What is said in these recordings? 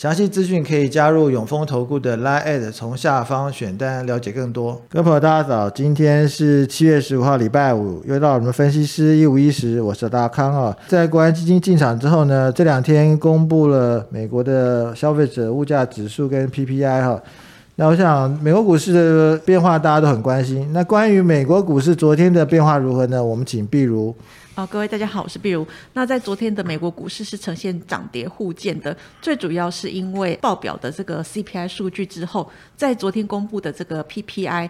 详细资讯可以加入永丰投顾的 Line，从下方选单了解更多。各位朋友，大家早，今天是七月十五号，礼拜五，又到我们分析师一五一十，我是大康啊。在国安基金进场之后呢，这两天公布了美国的消费者物价指数跟 PPI 哈。那我想美国股市的变化大家都很关心。那关于美国股市昨天的变化如何呢？我们请碧如。啊，各位大家好，我是碧如。那在昨天的美国股市是呈现涨跌互见的，最主要是因为报表的这个 CPI 数据之后，在昨天公布的这个 PPI，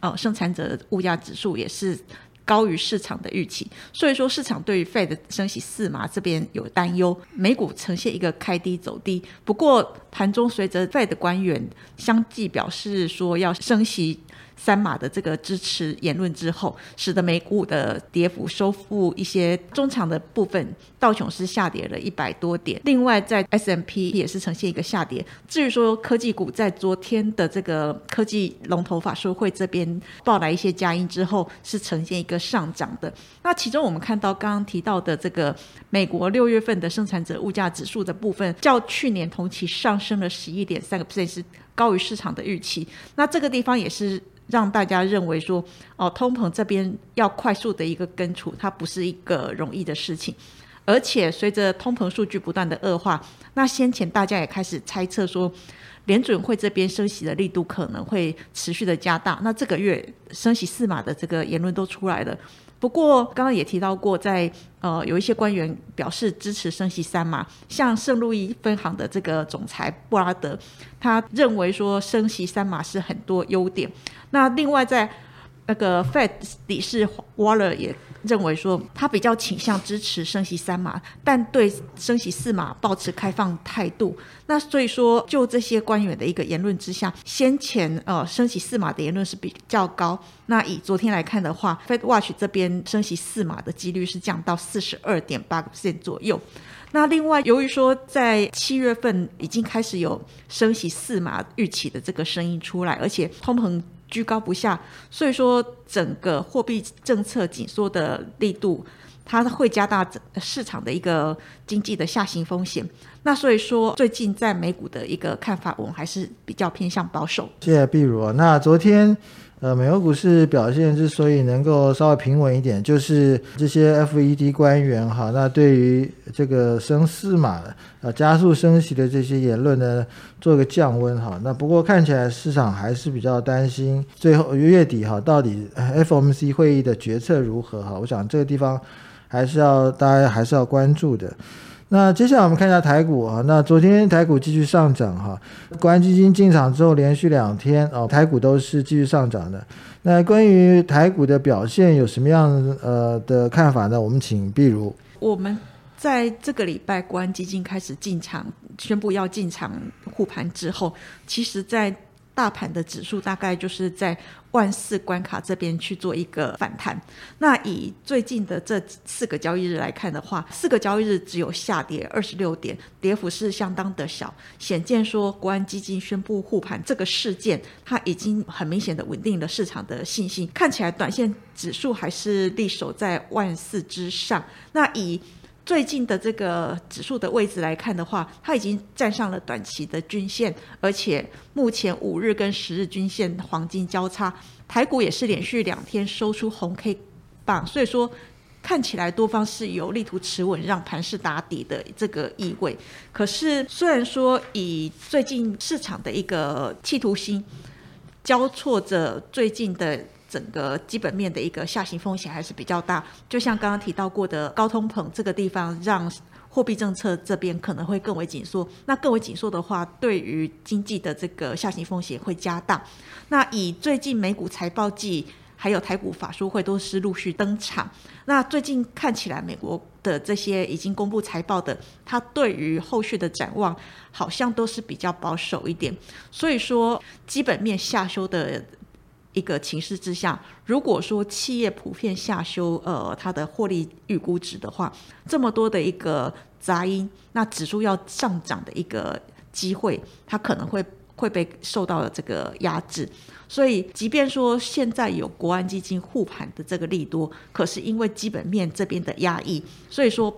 呃，生产者物价指数也是。高于市场的预期，所以说市场对于 Fed 升息四码这边有担忧，美股呈现一个开低走低。不过盘中随着 Fed 官员相继表示说要升息。三码的这个支持言论之后，使得美股的跌幅收复一些中长的部分，道琼斯下跌了一百多点。另外，在 S M P 也是呈现一个下跌。至于说科技股，在昨天的这个科技龙头法说会这边报来一些佳音之后，是呈现一个上涨的。那其中我们看到刚刚提到的这个美国六月份的生产者物价指数的部分，较去年同期上升了十一点三个 percent，是高于市场的预期。那这个地方也是。让大家认为说，哦，通膨这边要快速的一个根除，它不是一个容易的事情。而且随着通膨数据不断的恶化，那先前大家也开始猜测说，联准会这边升息的力度可能会持续的加大。那这个月升息四码的这个言论都出来了。不过刚刚也提到过，在呃有一些官员表示支持升息三码，像圣路易分行的这个总裁布拉德，他认为说升息三码是很多优点。那另外在那个 Fed 理事 Waller 也认为说，他比较倾向支持升息三码，但对升息四码保持开放态度。那所以说，就这些官员的一个言论之下，先前呃升息四码的言论是比较高。那以昨天来看的话，Fed Watch 这边升息四码的几率是降到四十二点八个 percent 左右。那另外，由于说在七月份已经开始有升息四码预期的这个声音出来，而且通膨。居高不下，所以说整个货币政策紧缩的力度，它会加大市场的一个经济的下行风险。那所以说，最近在美股的一个看法，我们还是比较偏向保守。谢谢碧如。那昨天。呃，美国股市表现之所以能够稍微平稳一点，就是这些 FED 官员哈，那对于这个升四码呃加速升息的这些言论呢，做个降温哈。那不过看起来市场还是比较担心，最后月底哈，到底 FOMC 会议的决策如何哈？我想这个地方还是要大家还是要关注的。那接下来我们看一下台股啊，那昨天台股继续上涨哈，国安基金进场之后连续两天哦，台股都是继续上涨的。那关于台股的表现有什么样呃的看法呢？我们请碧如。我们在这个礼拜国安基金开始进场宣布要进场护盘之后，其实在大盘的指数大概就是在万四关卡这边去做一个反弹。那以最近的这四个交易日来看的话，四个交易日只有下跌二十六点，跌幅是相当的小，显见说国安基金宣布护盘这个事件，它已经很明显的稳定了市场的信心。看起来短线指数还是立守在万四之上。那以最近的这个指数的位置来看的话，它已经站上了短期的均线，而且目前五日跟十日均线黄金交叉，台股也是连续两天收出红 K 棒，所以说看起来多方是有力图持稳，让盘势打底的这个意味。可是虽然说以最近市场的一个企图心交错着最近的。整个基本面的一个下行风险还是比较大，就像刚刚提到过的高通膨这个地方，让货币政策这边可能会更为紧缩。那更为紧缩的话，对于经济的这个下行风险会加大。那以最近美股财报季还有台股法说会都是陆续登场。那最近看起来美国的这些已经公布财报的，它对于后续的展望好像都是比较保守一点。所以说基本面下修的。一个情势之下，如果说企业普遍下修呃它的获利预估值的话，这么多的一个杂音，那指数要上涨的一个机会，它可能会会被受到了这个压制。所以，即便说现在有国安基金护盘的这个利多，可是因为基本面这边的压抑，所以说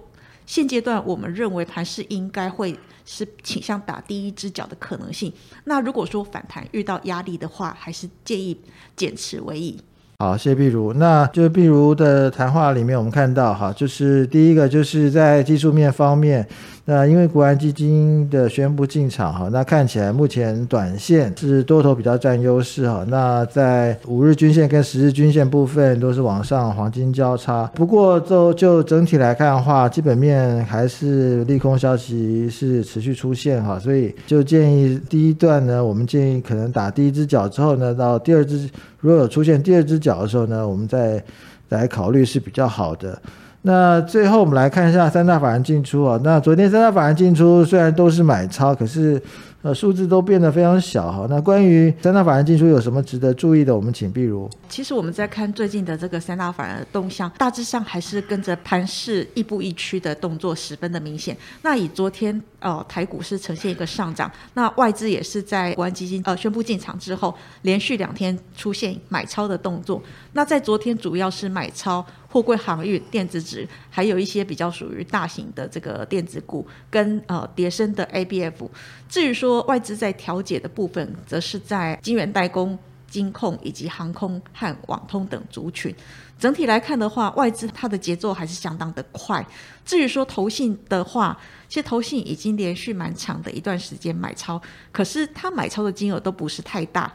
现阶段我们认为盘势应该会。是倾向打第一只脚的可能性。那如果说反弹遇到压力的话，还是建议减持为宜。好，谢谢碧如。那就碧如的谈话里面，我们看到哈，就是第一个就是在技术面方面，那因为国安基金的宣布进场哈，那看起来目前短线是多头比较占优势哈。那在五日均线跟十日均线部分都是往上黄金交叉，不过就就整体来看的话，基本面还是利空消息是持续出现哈，所以就建议第一段呢，我们建议可能打第一只脚之后呢，到第二只。如果有出现第二只脚的时候呢，我们再来考虑是比较好的。那最后我们来看一下三大法人进出啊。那昨天三大法人进出虽然都是买超，可是。呃，数字都变得非常小哈。那关于三大法人进出有什么值得注意的？我们请碧如。其实我们在看最近的这个三大法人的动向，大致上还是跟着盘势亦步亦趋的动作，十分的明显。那以昨天呃台股是呈现一个上涨，那外资也是在国安基金呃宣布进场之后，连续两天出现买超的动作。那在昨天主要是买超。货柜航运、电子纸，还有一些比较属于大型的这个电子股，跟呃叠升的 ABF。至于说外资在调节的部分，则是在晶圆代工、金控以及航空和网通等族群。整体来看的话，外资它的节奏还是相当的快。至于说投信的话，其实投信已经连续蛮长的一段时间买超，可是它买超的金额都不是太大。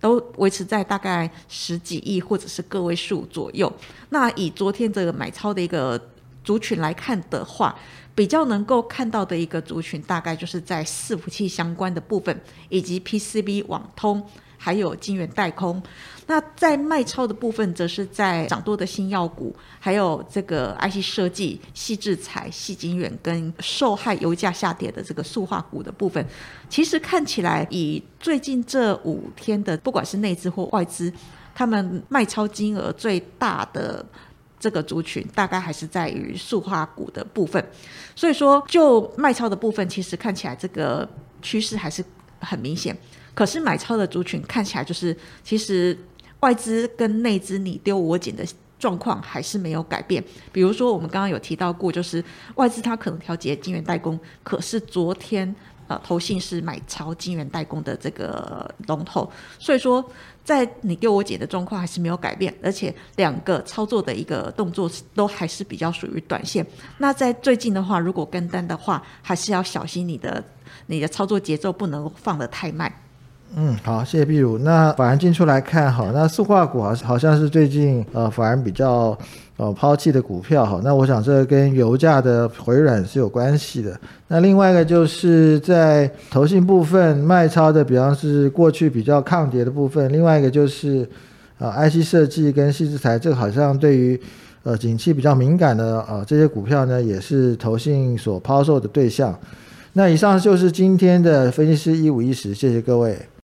都维持在大概十几亿或者是个位数左右。那以昨天这个买超的一个族群来看的话，比较能够看到的一个族群，大概就是在伺服器相关的部分，以及 PCB 网通。还有晶圆代工，那在卖超的部分，则是在涨多的新药股，还有这个 IC 设计、细制材、细晶圆跟受害油价下跌的这个塑化股的部分。其实看起来，以最近这五天的，不管是内资或外资，他们卖超金额最大的这个族群，大概还是在于塑化股的部分。所以说，就卖超的部分，其实看起来这个趋势还是很明显。可是买超的族群看起来就是，其实外资跟内资你丢我捡的状况还是没有改变。比如说我们刚刚有提到过，就是外资它可能调节晶圆代工，可是昨天呃投信是买超晶圆代工的这个龙头，所以说在你丢我捡的状况还是没有改变，而且两个操作的一个动作都还是比较属于短线。那在最近的话，如果跟单的话，还是要小心你的你的操作节奏不能放得太慢。嗯，好，谢谢碧如。那法人进出来看，好，那塑化股好好像是最近呃法人比较呃抛弃的股票，哈，那我想这跟油价的回软是有关系的。那另外一个就是在投信部分卖超的，比方是过去比较抗跌的部分。另外一个就是呃 IC 设计跟细制材，这个好像对于呃景气比较敏感的呃这些股票呢，也是投信所抛售的对象。那以上就是今天的分析师一五一十，谢谢各位。